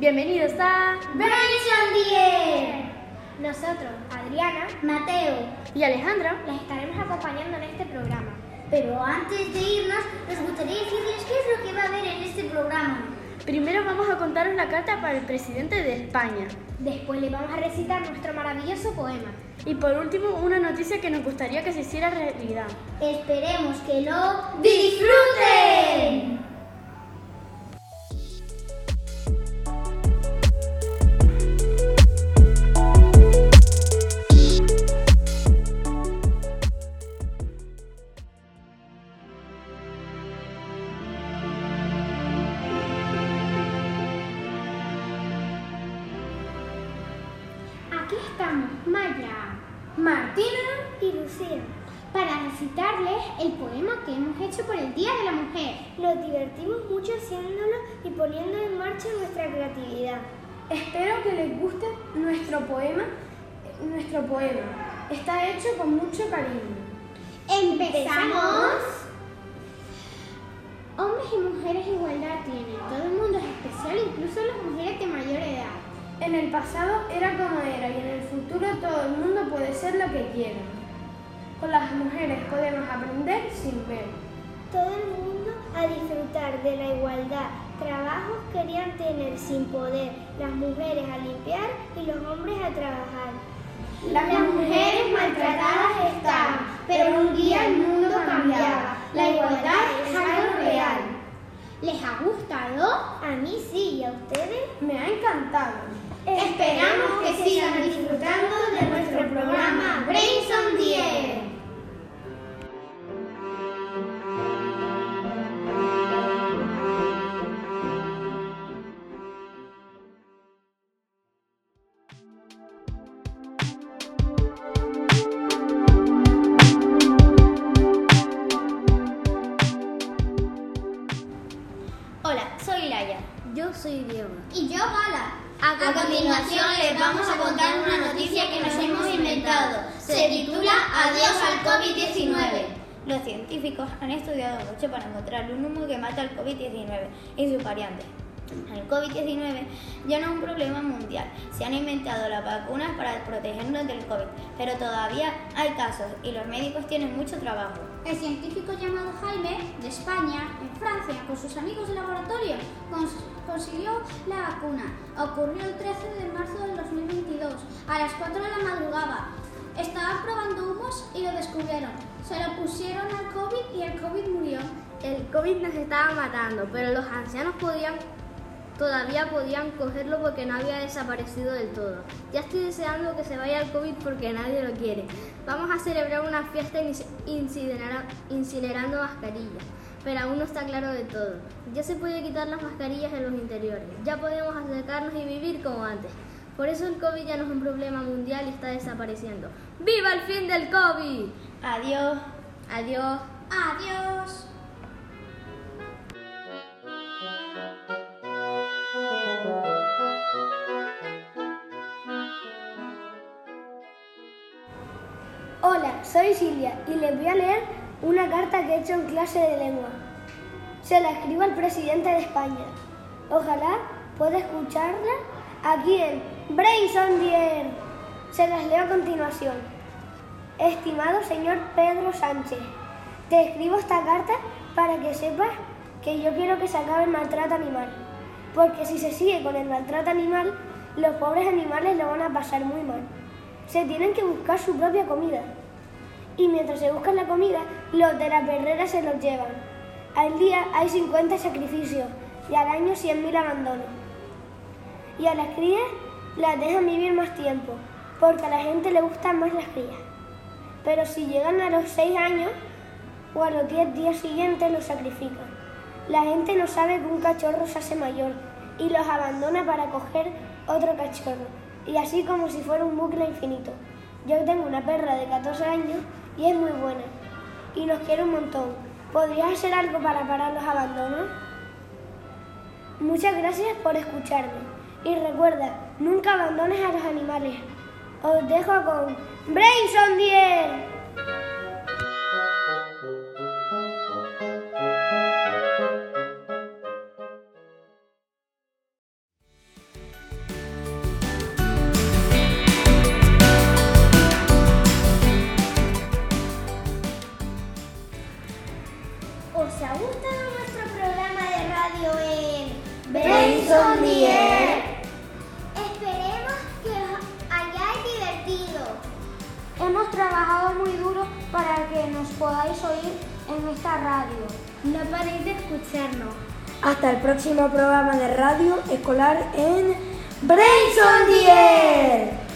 Bienvenidos a Brains Diez. Nosotros, Adriana, Mateo y Alejandra les estaremos acompañando en este programa. Pero antes de irnos, nos gustaría decirles qué es lo que va a haber en este programa. Primero vamos a contaros la carta para el presidente de España. Después le vamos a recitar nuestro maravilloso poema. Y por último, una noticia que nos gustaría que se hiciera realidad. Esperemos que lo disfruten. Estamos, Maya, Martina y Lucía, para recitarles el poema que hemos hecho por el Día de la Mujer. Nos divertimos mucho haciéndolo y poniendo en marcha nuestra creatividad. Espero que les guste nuestro poema. Nuestro poema está hecho con mucho cariño. ¡Empezamos! Hombres y mujeres igualdad tienen. Todo el mundo es especial, incluso las mujeres de mayor edad. En el pasado era como era y en el futuro todo el mundo puede ser lo que quiera. Con las mujeres podemos aprender sin ver. Todo el mundo a disfrutar de la igualdad. Trabajos querían tener sin poder. Las mujeres a limpiar y los hombres a trabajar. Las mujeres maltratadas están, pero un día el mundo cambiaba. La igualdad es algo real. ¿Les ha gustado? A mí sí, ¿y a ustedes? Me ha encantado. Esperamos que sigan disfrutando de nuestro programa Brains on 10. Yo soy Diego. Y yo, Gala. A continuación les vamos a contar una noticia que nos hemos inventado. Se titula Adiós al COVID-19. Los científicos han estudiado mucho para encontrar un humo que mata al COVID-19 y sus variantes. El COVID-19 ya no es un problema mundial. Se han inventado las vacunas para protegernos del COVID, pero todavía hay casos y los médicos tienen mucho trabajo. El científico llamado Jaime, de España, en Francia, con sus amigos de laboratorio, cons- consiguió la vacuna. Ocurrió el 13 de marzo del 2022, a las 4 de la madrugada. Estaban probando humos y lo descubrieron. Se lo pusieron al COVID y el COVID murió. El COVID nos estaba matando, pero los ancianos podían todavía podían cogerlo porque no había desaparecido del todo. Ya estoy deseando que se vaya el COVID porque nadie lo quiere. Vamos a celebrar una fiesta incinera- incinerando mascarillas, pero aún no está claro de todo. Ya se puede quitar las mascarillas en los interiores. Ya podemos acercarnos y vivir como antes. Por eso el COVID ya no es un problema mundial y está desapareciendo. ¡Viva el fin del COVID! Adiós. Adiós. Adiós. Hola, soy Silvia y les voy a leer una carta que he hecho en clase de lengua. Se la escribo al presidente de España. Ojalá pueda escucharla aquí en the Air. Se las leo a continuación. Estimado señor Pedro Sánchez, te escribo esta carta para que sepas que yo quiero que se acabe el maltrato animal. Porque si se sigue con el maltrato animal, los pobres animales lo van a pasar muy mal. Se tienen que buscar su propia comida. Y mientras se buscan la comida, los de la perrera se los llevan. Al día hay 50 sacrificios y al año 100.000 abandonos. Y a las crías las dejan vivir más tiempo, porque a la gente le gustan más las crías. Pero si llegan a los 6 años o a los 10 días siguientes los sacrifican. La gente no sabe que un cachorro se hace mayor y los abandona para coger otro cachorro. Y así como si fuera un bucle infinito. Yo tengo una perra de 14 años y es muy buena. Y nos quiere un montón. ¿Podrías hacer algo para parar los abandonos? Muchas gracias por escucharme. Y recuerda, nunca abandones a los animales. Os dejo con Halloween. Brains on. Esperemos que os hayáis divertido. Hemos trabajado muy duro para que nos podáis oír en esta radio. No paréis de escucharnos. Hasta el próximo programa de radio escolar en Brains on the air.